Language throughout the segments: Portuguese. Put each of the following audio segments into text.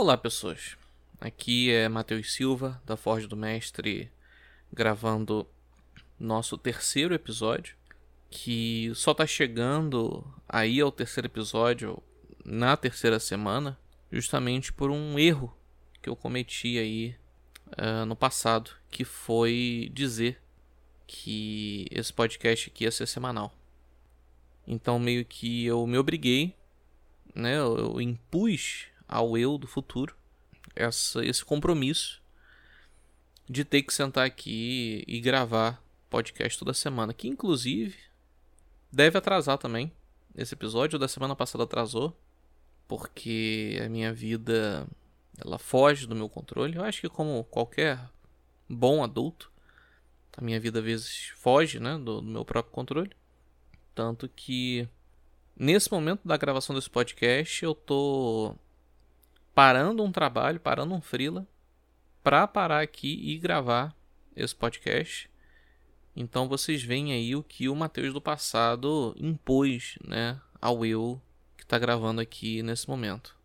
Olá, pessoas. Aqui é Matheus Silva, da Forja do Mestre, gravando nosso terceiro episódio, que só tá chegando aí ao terceiro episódio na terceira semana, justamente por um erro que eu cometi aí uh, no passado, que foi dizer que esse podcast aqui ia ser semanal. Então meio que eu me obriguei, né? Eu, eu impus ao eu do futuro essa, esse compromisso de ter que sentar aqui e gravar podcast toda semana, que inclusive deve atrasar também. Esse episódio da semana passada atrasou, porque a minha vida ela foge do meu controle. Eu acho que como qualquer bom adulto, a minha vida às vezes foge, né, do, do meu próprio controle. Tanto que nesse momento da gravação desse podcast eu tô parando um trabalho, parando um freela, para parar aqui e gravar esse podcast. Então vocês veem aí o que o Mateus do passado impôs, né, ao eu que está gravando aqui nesse momento.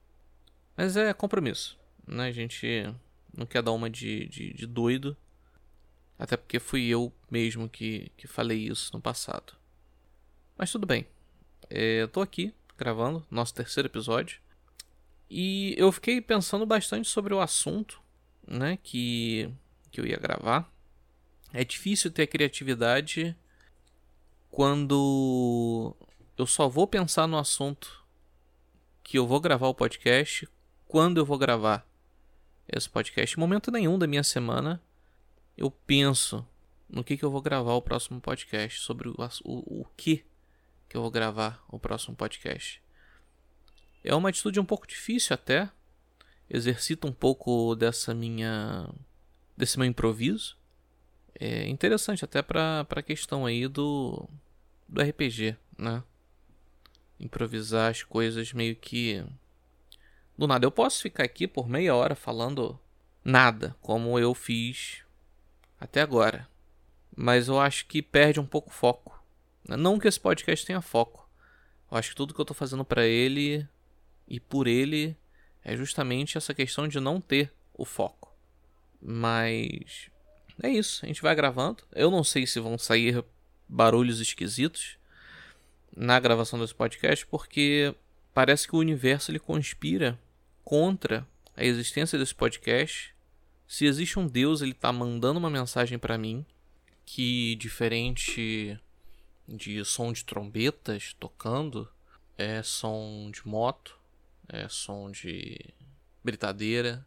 Mas é compromisso, né? A gente não quer dar uma de, de, de doido, até porque fui eu mesmo que, que falei isso no passado. Mas tudo bem. É, eu tô aqui gravando nosso terceiro episódio. E eu fiquei pensando bastante sobre o assunto, né, que, que eu ia gravar. É difícil ter criatividade quando eu só vou pensar no assunto que eu vou gravar o podcast quando eu vou gravar esse podcast. Em momento nenhum da minha semana eu penso no que, que eu vou gravar o próximo podcast, sobre o, o, o que que eu vou gravar o próximo podcast. É uma atitude um pouco difícil até. Exercita um pouco dessa minha. desse meu improviso. É interessante até para a questão aí do. do RPG, né? Improvisar as coisas meio que. Do nada. Eu posso ficar aqui por meia hora falando nada, como eu fiz até agora. Mas eu acho que perde um pouco o foco. Não que esse podcast tenha foco. Eu acho que tudo que eu tô fazendo para ele e por ele é justamente essa questão de não ter o foco. Mas é isso, a gente vai gravando. Eu não sei se vão sair barulhos esquisitos na gravação desse podcast, porque parece que o universo ele conspira contra a existência desse podcast. Se existe um Deus, ele está mandando uma mensagem para mim que diferente de som de trombetas tocando, é som de moto, é som de britadeira,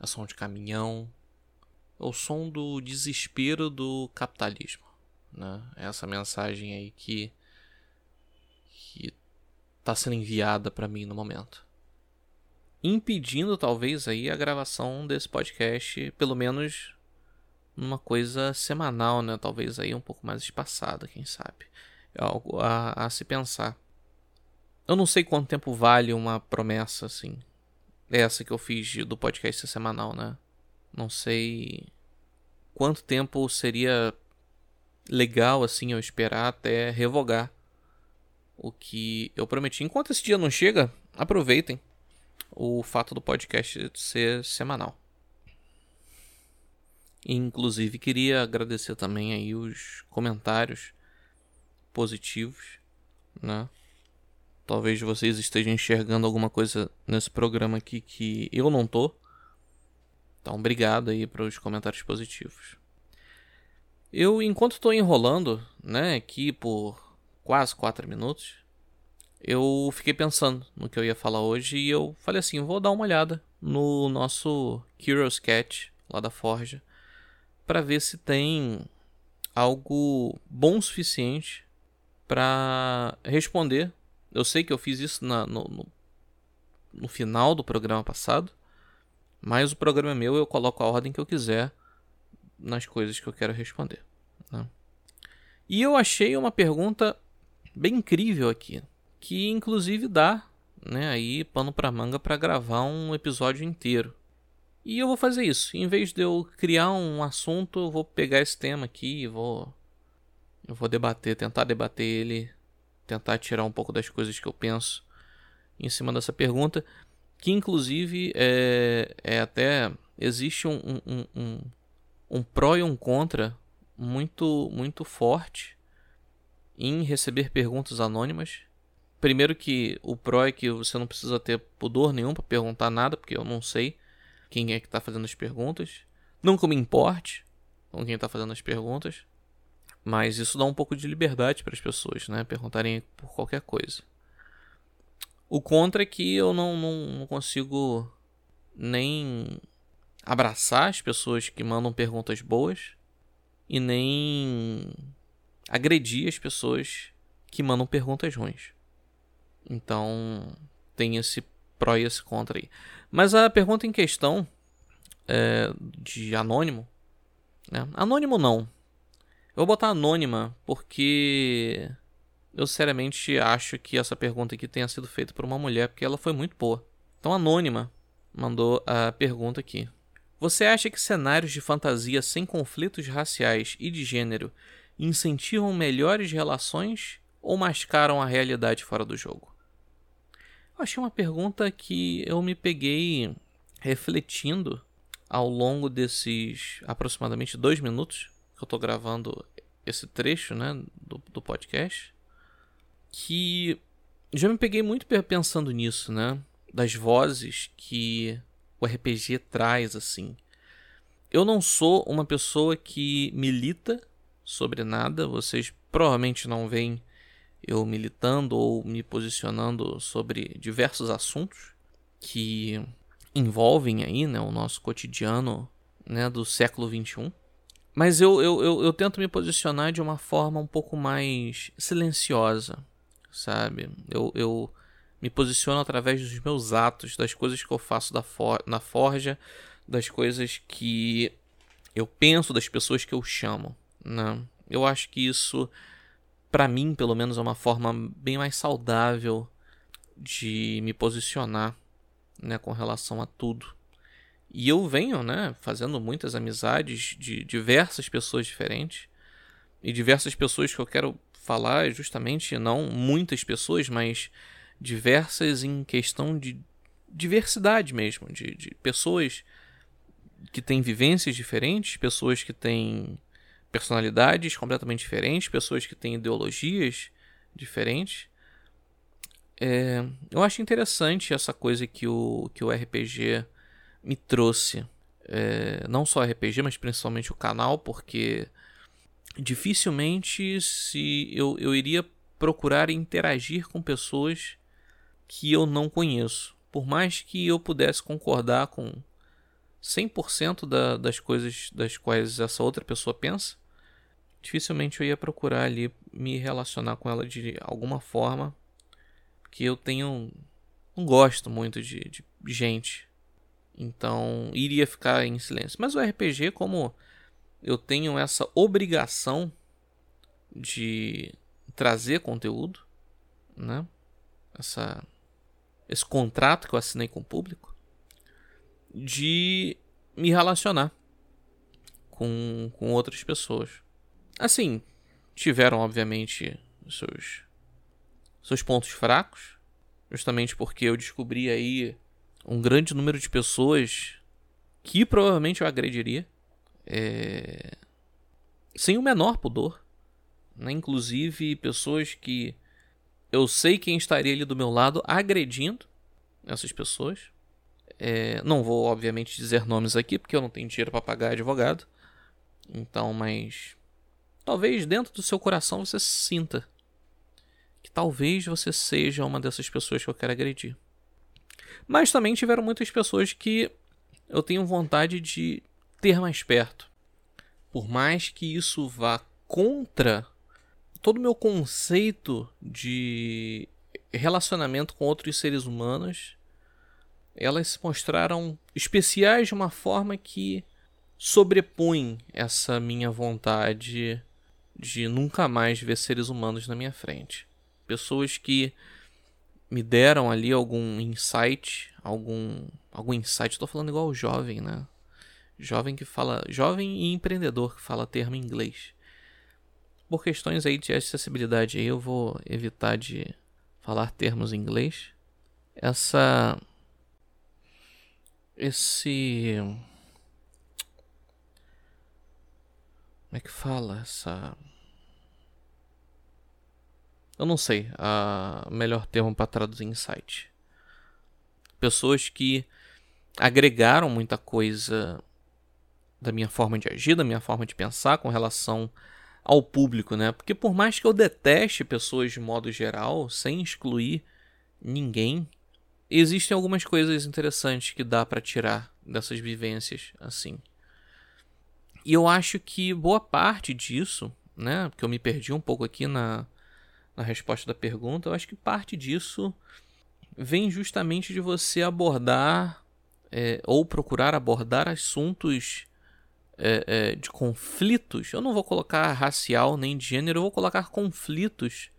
é som de caminhão, é o som do desespero do capitalismo, né? É essa mensagem aí que está sendo enviada para mim no momento, impedindo talvez aí a gravação desse podcast, pelo menos numa coisa semanal, né? Talvez aí um pouco mais espaçada, quem sabe. É algo a, a se pensar. Eu não sei quanto tempo vale uma promessa assim. Essa que eu fiz do podcast semanal, né? Não sei quanto tempo seria legal assim eu esperar até revogar o que eu prometi. Enquanto esse dia não chega, aproveitem o fato do podcast ser semanal. Inclusive queria agradecer também aí os comentários positivos, né? Talvez vocês estejam enxergando alguma coisa nesse programa aqui que eu não tô. Então, obrigado aí pelos comentários positivos. Eu, enquanto estou enrolando, né, aqui por quase 4 minutos, eu fiquei pensando no que eu ia falar hoje e eu falei assim, vou dar uma olhada no nosso Curious Cat lá da Forja para ver se tem algo bom o suficiente para responder eu sei que eu fiz isso na, no, no, no, final do programa passado, mas o programa é meu eu coloco a ordem que eu quiser nas coisas que eu quero responder. Né? E eu achei uma pergunta bem incrível aqui, que inclusive dá né, aí pano para manga para gravar um episódio inteiro. E eu vou fazer isso. Em vez de eu criar um assunto, eu vou pegar esse tema aqui e vou eu vou debater, tentar debater ele tentar tirar um pouco das coisas que eu penso em cima dessa pergunta, que inclusive é, é até existe um, um, um, um pró e um contra muito muito forte em receber perguntas anônimas. Primeiro que o pró é que você não precisa ter pudor nenhum para perguntar nada, porque eu não sei quem é que está fazendo as perguntas. Não eu me importe com quem está fazendo as perguntas, mas isso dá um pouco de liberdade para as pessoas, né? Perguntarem por qualquer coisa. O contra é que eu não, não, não consigo nem abraçar as pessoas que mandam perguntas boas e nem agredir as pessoas que mandam perguntas ruins. Então tem esse pró e esse contra aí. Mas a pergunta em questão é de anônimo. Né? Anônimo não. Eu vou botar anônima porque eu seriamente acho que essa pergunta aqui tenha sido feita por uma mulher, porque ela foi muito boa. Então, Anônima mandou a pergunta aqui. Você acha que cenários de fantasia sem conflitos raciais e de gênero incentivam melhores relações ou mascaram a realidade fora do jogo? Eu achei uma pergunta que eu me peguei refletindo ao longo desses aproximadamente dois minutos que eu estou gravando esse trecho né, do, do podcast que já me peguei muito pensando nisso, né? Das vozes que o RPG traz, assim. Eu não sou uma pessoa que milita sobre nada, vocês provavelmente não veem eu militando ou me posicionando sobre diversos assuntos que envolvem aí, né, o nosso cotidiano né, do século XXI. Mas eu, eu, eu, eu tento me posicionar de uma forma um pouco mais silenciosa, sabe? Eu, eu me posiciono através dos meus atos, das coisas que eu faço da for na forja, das coisas que eu penso, das pessoas que eu chamo, né? Eu acho que isso, para mim, pelo menos, é uma forma bem mais saudável de me posicionar, né, com relação a tudo. E eu venho, né, fazendo muitas amizades de diversas pessoas diferentes e diversas pessoas que eu quero falar justamente não muitas pessoas, mas diversas em questão de diversidade mesmo, de, de pessoas que têm vivências diferentes, pessoas que têm personalidades completamente diferentes, pessoas que têm ideologias diferentes. É, eu acho interessante essa coisa que o, que o RPG me trouxe. É, não só RPG, mas principalmente o canal, porque dificilmente se eu, eu iria procurar interagir com pessoas que eu não conheço. Por mais que eu pudesse concordar com 100% da, das coisas das quais essa outra pessoa pensa, dificilmente eu ia procurar ali me relacionar com ela de alguma forma, que eu tenho não gosto muito de, de gente. Então, iria ficar em silêncio. Mas o RPG, como eu tenho essa obrigação de trazer conteúdo, né? Essa, esse contrato que eu assinei com o público, de me relacionar com, com outras pessoas. Assim, tiveram obviamente seus seus pontos fracos, justamente porque eu descobri aí um grande número de pessoas que provavelmente eu agrediria é, sem o menor pudor. Né? Inclusive pessoas que eu sei quem estaria ali do meu lado agredindo essas pessoas. É, não vou, obviamente, dizer nomes aqui, porque eu não tenho dinheiro para pagar advogado. Então, mas. Talvez dentro do seu coração você sinta que talvez você seja uma dessas pessoas que eu quero agredir. Mas também tiveram muitas pessoas que eu tenho vontade de ter mais perto. Por mais que isso vá contra todo o meu conceito de relacionamento com outros seres humanos, elas se mostraram especiais de uma forma que sobrepõe essa minha vontade de nunca mais ver seres humanos na minha frente. Pessoas que me deram ali algum insight, algum algum insight, estou falando igual jovem, né? Jovem que fala. Jovem e empreendedor que fala termo em inglês. Por questões aí de acessibilidade aí, eu vou evitar de falar termos em inglês. Essa esse. Como é que fala essa. Eu não sei a melhor termo para traduzir insight. Pessoas que agregaram muita coisa da minha forma de agir, da minha forma de pensar com relação ao público, né? Porque por mais que eu deteste pessoas de modo geral, sem excluir ninguém, existem algumas coisas interessantes que dá para tirar dessas vivências assim. E eu acho que boa parte disso, né? Porque eu me perdi um pouco aqui na, na resposta da pergunta, eu acho que parte disso vem justamente de você abordar é, ou procurar abordar assuntos é, é, de conflitos. Eu não vou colocar racial nem de gênero, eu vou colocar conflitos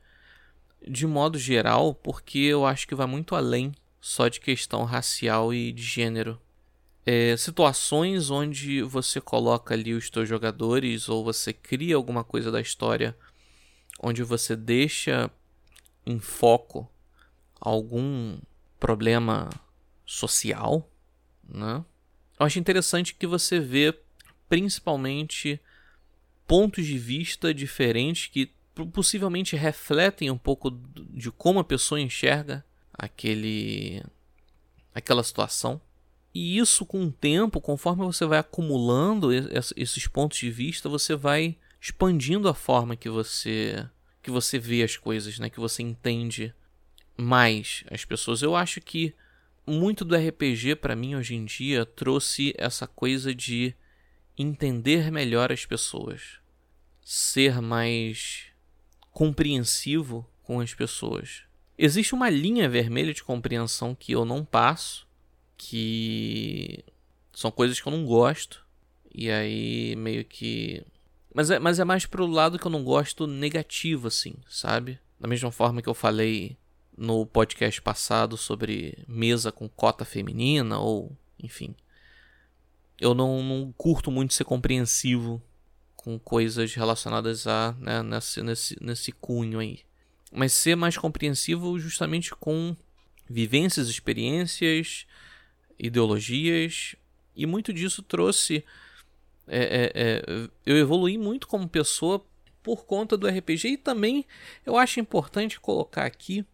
de modo geral, porque eu acho que vai muito além só de questão racial e de gênero. É, situações onde você coloca ali os seus jogadores ou você cria alguma coisa da história onde você deixa em foco algum problema social, né? Eu acho interessante que você vê principalmente pontos de vista diferentes que possivelmente refletem um pouco de como a pessoa enxerga aquele aquela situação. E isso com o tempo, conforme você vai acumulando esses pontos de vista, você vai expandindo a forma que você que você vê as coisas, né, que você entende mais as pessoas. Eu acho que muito do RPG para mim hoje em dia trouxe essa coisa de entender melhor as pessoas, ser mais compreensivo com as pessoas. Existe uma linha vermelha de compreensão que eu não passo, que são coisas que eu não gosto, e aí meio que. Mas é, mas é mais pro lado que eu não gosto negativo, assim, sabe? Da mesma forma que eu falei no podcast passado sobre mesa com cota feminina, ou enfim. Eu não, não curto muito ser compreensivo com coisas relacionadas a né, nesse, nesse, nesse cunho aí. Mas ser mais compreensivo justamente com vivências, experiências, ideologias, e muito disso trouxe. É, é, é, eu evolui muito como pessoa por conta do RPG e também eu acho importante colocar aqui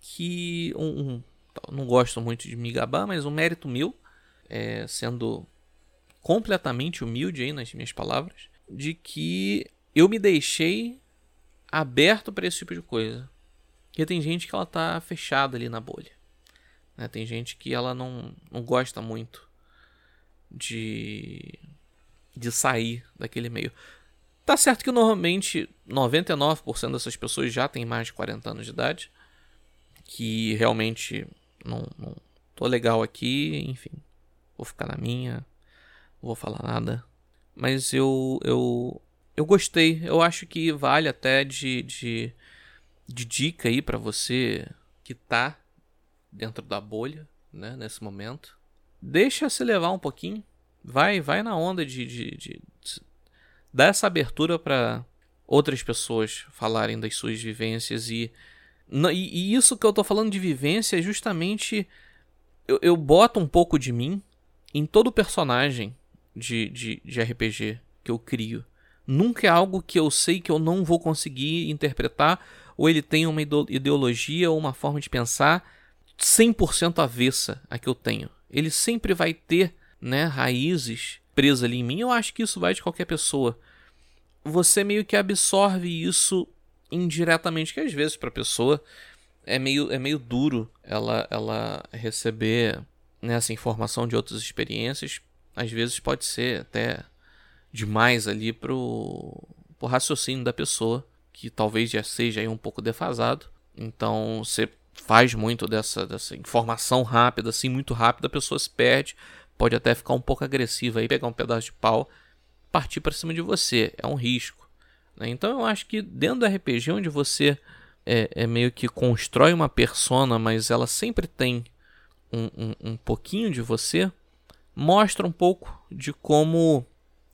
que um, um, não gosto muito de me gabar, mas um mérito meu, é, sendo completamente humilde aí nas minhas palavras, de que eu me deixei aberto para esse tipo de coisa. Porque tem gente que ela tá fechada ali na bolha. Né? Tem gente que ela não, não gosta muito de, de sair daquele meio. Tá certo que normalmente 99% dessas pessoas já tem mais de 40 anos de idade que realmente não, não tô legal aqui, enfim, vou ficar na minha, não vou falar nada. Mas eu eu eu gostei, eu acho que vale até de, de, de dica aí para você que tá dentro da bolha, né, nesse momento. Deixa se levar um pouquinho, vai vai na onda de, de, de, de dar essa abertura para outras pessoas falarem das suas vivências e e, isso que eu tô falando de vivência é justamente. Eu, eu boto um pouco de mim em todo personagem de, de, de RPG que eu crio. Nunca é algo que eu sei que eu não vou conseguir interpretar, ou ele tem uma ideologia ou uma forma de pensar 100% avessa a que eu tenho. Ele sempre vai ter né, raízes presas ali em mim. Eu acho que isso vai de qualquer pessoa. Você meio que absorve isso indiretamente, que às vezes para a pessoa é meio, é meio duro ela, ela receber né, essa informação de outras experiências. Às vezes pode ser até demais ali pro, pro raciocínio da pessoa, que talvez já seja aí um pouco defasado. Então você faz muito dessa, dessa informação rápida, assim, muito rápida, a pessoa se perde, pode até ficar um pouco agressiva aí, pegar um pedaço de pau, partir para cima de você. É um risco. Né? Então eu acho que dentro do RPG, onde você é, é, meio que constrói uma persona, mas ela sempre tem um, um, um pouquinho de você, mostra um pouco de como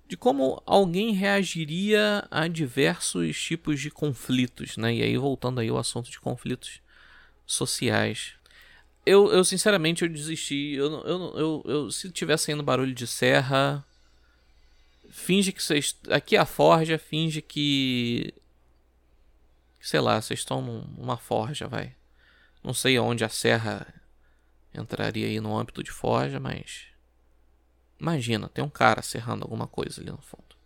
de como alguém reagiria a diversos tipos de conflitos, né? E aí voltando aí ao assunto de conflitos sociais. Eu, eu sinceramente, eu desisti. Eu, eu, eu, eu, se tiver saindo barulho de serra, finge que vocês. Aqui a forja, finge que. Sei lá, vocês estão numa forja, vai. Não sei onde a serra entraria aí no âmbito de forja, mas. Imagina, tem um cara serrando alguma coisa ali no fundo.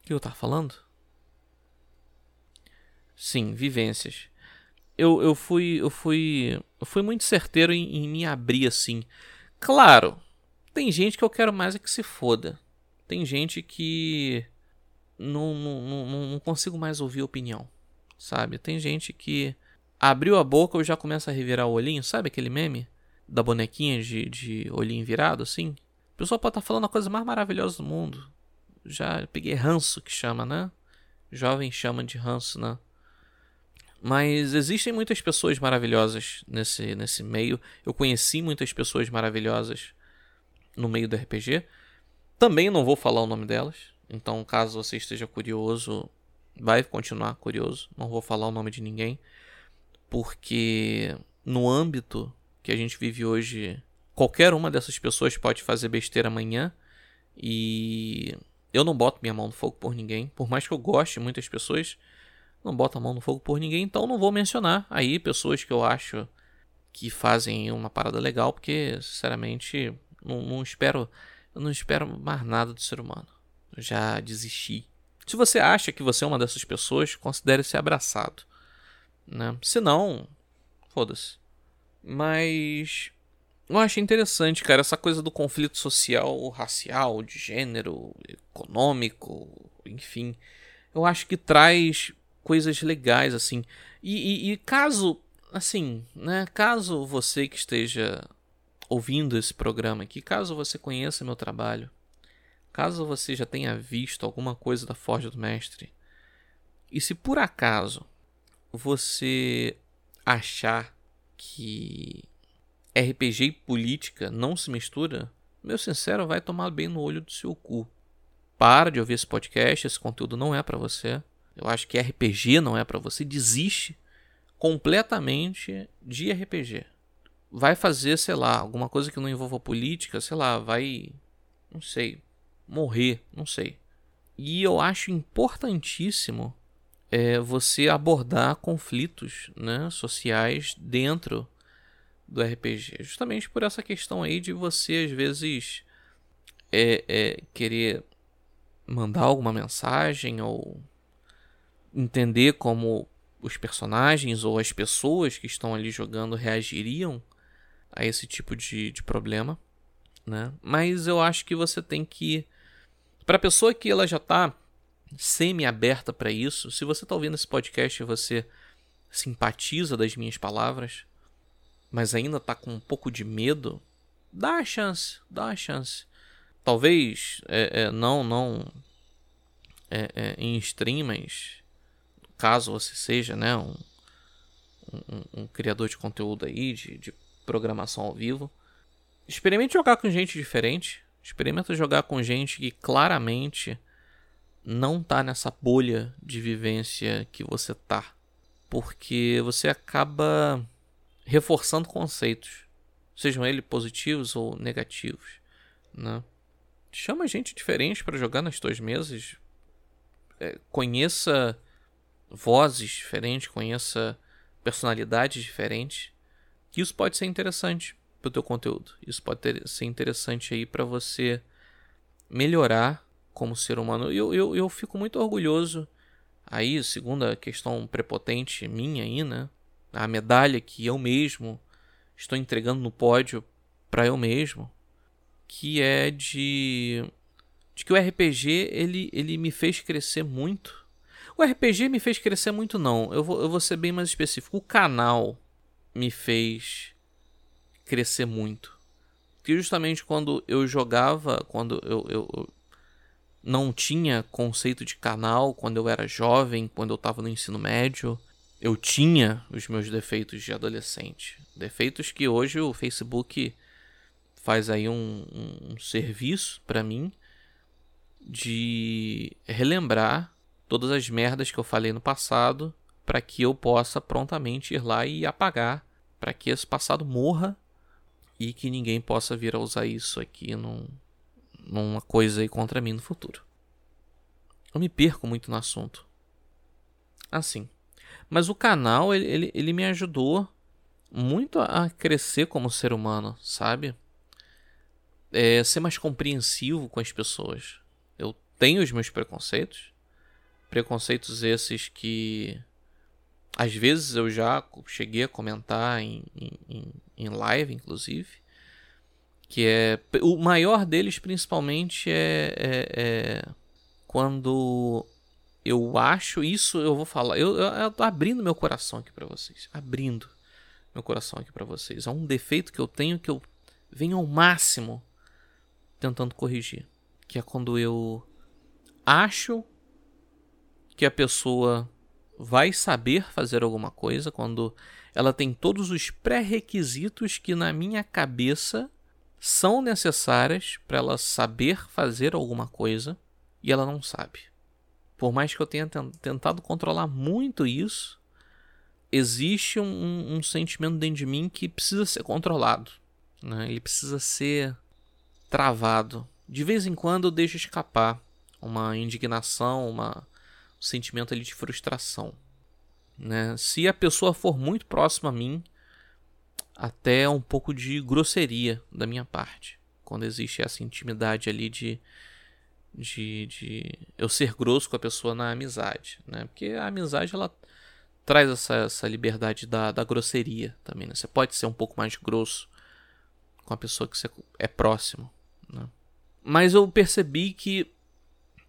O que eu tava falando? Sim, vivências. Eu, eu fui eu fui eu fui muito certeiro em, em me abrir assim. Claro, tem gente que eu quero mais é que se foda. Tem gente que não, não, não, não consigo mais ouvir opinião, sabe? Tem gente que abriu a boca eu já começo a revirar o olhinho, sabe aquele meme da bonequinha de, de olhinho virado assim? A pessoa pode estar tá falando a coisa mais maravilhosa do mundo. Já peguei ranço que chama, né? Jovem chama de ranço, né? Mas existem muitas pessoas maravilhosas nesse, nesse meio. Eu conheci muitas pessoas maravilhosas no meio do RPG. Também não vou falar o nome delas. Então, caso você esteja curioso, vai continuar curioso. Não vou falar o nome de ninguém. Porque no âmbito que a gente vive hoje, qualquer uma dessas pessoas pode fazer besteira amanhã. E eu não boto minha mão no fogo por ninguém. Por mais que eu goste de muitas pessoas não bota a mão no fogo por ninguém, então não vou mencionar aí pessoas que eu acho que fazem uma parada legal, porque sinceramente não, não espero, não espero mais nada do ser humano. Eu já desisti. Se você acha que você é uma dessas pessoas, considere ser abraçado, né? Se não, foda-se. Mas eu acho interessante, cara, essa coisa do conflito social, racial, de gênero, econômico, enfim. Eu acho que traz coisas legais, assim. E, e, e, caso, assim, né? Caso você que esteja ouvindo esse programa aqui, caso você conheça meu trabalho, caso você já tenha visto alguma coisa da Forja do Mestre, e se por acaso você achar que RPG e política não se mistura, meu sincero, vai tomar bem no olho do seu cu. Para de ouvir esse podcast, esse conteúdo não é para você eu acho que RPG não é para você, desiste completamente de RPG. Vai fazer, sei lá, alguma coisa que não envolva política, sei lá, vai, não sei, morrer, não sei. E eu acho importantíssimo é, você abordar conflitos né, sociais dentro do RPG. Justamente por essa questão aí de você, às vezes, é, é, querer mandar alguma mensagem ou entender como os personagens ou as pessoas que estão ali jogando reagiriam a esse tipo de, de problema, né? Mas eu acho que você tem que para a pessoa que ela já está semi aberta para isso, se você está ouvindo esse podcast e você simpatiza das minhas palavras, mas ainda está com um pouco de medo, dá a chance, dá a chance. Talvez é, é, não não é, é em stream, mas caso você seja né, um, um, um criador de conteúdo aí, de, de programação ao vivo, experimente jogar com gente diferente. Experimenta jogar com gente que claramente não tá nessa bolha de vivência que você tá. Porque você acaba reforçando conceitos, sejam eles positivos ou negativos, né? Chama gente diferente para jogar nas tuas mesas. É, conheça vozes diferentes, conheça personalidades diferentes. Isso pode ser interessante para o teu conteúdo. Isso pode ter, ser interessante aí para você melhorar como ser humano. Eu, eu, eu fico muito orgulhoso. Aí, segunda questão prepotente minha aí, né? A medalha que eu mesmo estou entregando no pódio para eu mesmo, que é de de que o RPG ele, ele me fez crescer muito o RPG me fez crescer muito, não. Eu vou, eu vou ser bem mais específico. O canal me fez crescer muito. Que justamente quando eu jogava, quando eu, eu, eu não tinha conceito de canal, quando eu era jovem, quando eu estava no ensino médio, eu tinha os meus defeitos de adolescente. Defeitos que hoje o Facebook faz aí um, um serviço para mim de relembrar todas as merdas que eu falei no passado para que eu possa prontamente ir lá e apagar para que esse passado morra e que ninguém possa vir a usar isso aqui num, numa coisa aí contra mim no futuro. Eu me perco muito no assunto. Assim. Mas o canal, ele, ele, ele me ajudou muito a crescer como ser humano, sabe? É, ser mais compreensivo com as pessoas. Eu tenho os meus preconceitos. Preconceitos esses que às vezes eu já cheguei a comentar em, em, em live, inclusive. Que é. O maior deles, principalmente, é, é, é quando eu acho isso, eu vou falar. Eu, eu, eu tô abrindo meu coração aqui para vocês. Abrindo meu coração aqui para vocês. É um defeito que eu tenho que eu venho ao máximo tentando corrigir. Que é quando eu acho que a pessoa vai saber fazer alguma coisa, quando ela tem todos os pré-requisitos que na minha cabeça são necessárias para ela saber fazer alguma coisa e ela não sabe. Por mais que eu tenha tentado controlar muito isso, existe um, um, sentimento dentro de mim que precisa ser controlado. Né? Ele precisa ser travado. De vez em quando eu deixo escapar uma indignação, uma, um sentimento ali de frustração. Né? Se a pessoa for muito próxima a mim, até um pouco de grosseria da minha parte. Quando existe essa intimidade ali de de, de eu ser grosso com a pessoa na amizade, né? Porque a amizade ela traz essa, essa liberdade da, da grosseria também, né? Você pode ser um pouco mais grosso com a pessoa que você é próximo, né? Mas eu percebi que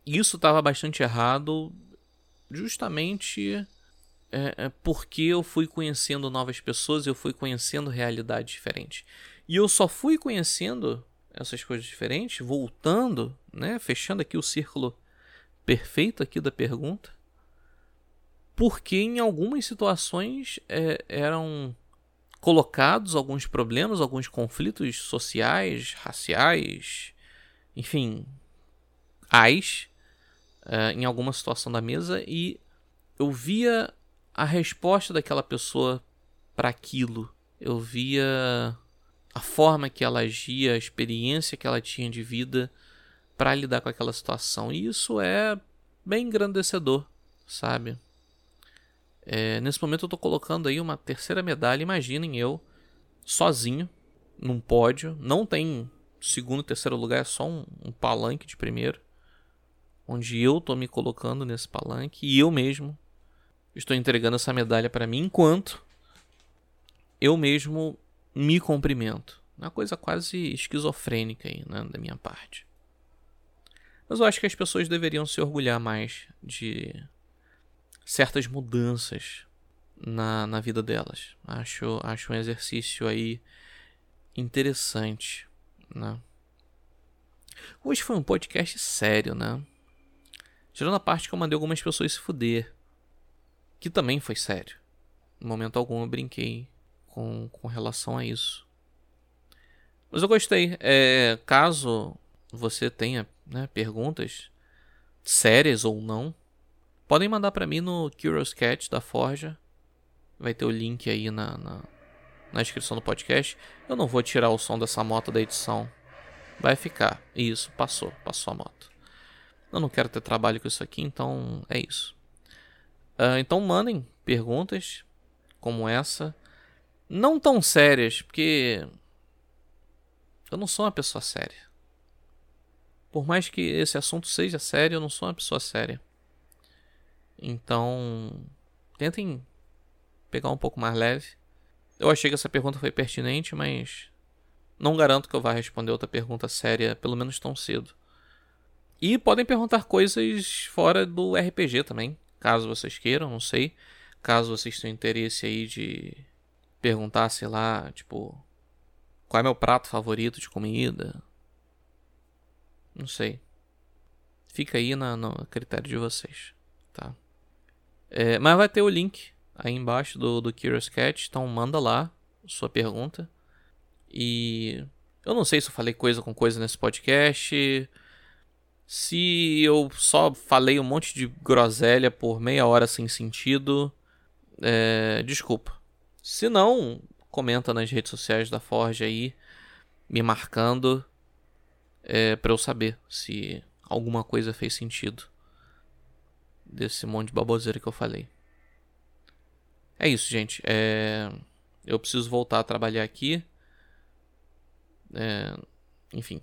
isso estava bastante errado justamente é, é, porque eu fui conhecendo novas pessoas, eu fui conhecendo realidades diferentes. E eu só fui conhecendo essas coisas diferentes, voltando, né, fechando aqui o círculo perfeito aqui da pergunta, porque em algumas situações é, eram colocados alguns problemas, alguns conflitos sociais, raciais, enfim, ais, é, em alguma situação da mesa e eu via a resposta daquela pessoa para aquilo. Eu via a forma que ela agia, a experiência que ela tinha de vida para lidar com aquela situação. E isso é bem engrandecedor, sabe? É, nesse momento eu estou colocando aí uma terceira medalha. Imaginem eu sozinho num pódio. Não tem segundo, terceiro lugar, é só um, um palanque de primeiro. Onde eu estou me colocando nesse palanque e eu mesmo estou entregando essa medalha para mim enquanto eu mesmo me cumprimento. Uma coisa quase esquizofrênica aí, né, da minha parte. Mas eu acho que as pessoas deveriam se orgulhar mais de certas mudanças na, na vida delas. Acho, acho um exercício aí interessante, né? Hoje foi um podcast sério, né? Tirando a parte que eu mandei algumas pessoas se fuder. Que também foi sério. No momento algum eu brinquei com, com relação a isso. Mas eu gostei. É, caso você tenha né, perguntas, sérias ou não, podem mandar para mim no Curious Cat da Forja. Vai ter o link aí na, na, na descrição do podcast. Eu não vou tirar o som dessa moto da edição. Vai ficar. Isso, passou. Passou a moto. Eu não quero ter trabalho com isso aqui, então é isso. Uh, então mandem perguntas como essa. Não tão sérias, porque eu não sou uma pessoa séria. Por mais que esse assunto seja sério, eu não sou uma pessoa séria. Então, tentem pegar um pouco mais leve. Eu achei que essa pergunta foi pertinente, mas não garanto que eu vá responder outra pergunta séria, pelo menos tão cedo. E podem perguntar coisas fora do RPG também, caso vocês queiram, não sei. Caso vocês tenham interesse aí de perguntar, sei lá, tipo, qual é meu prato favorito de comida? Não sei. Fica aí na, no critério de vocês, tá? É, mas vai ter o link aí embaixo do, do Curious Cat, então manda lá sua pergunta. E eu não sei se eu falei coisa com coisa nesse podcast. Se eu só falei um monte de groselha por meia hora sem sentido. É, desculpa. Se não, comenta nas redes sociais da Forge aí, me marcando é, para eu saber se alguma coisa fez sentido desse monte de baboseira que eu falei. É isso, gente. É... Eu preciso voltar a trabalhar aqui. É... Enfim,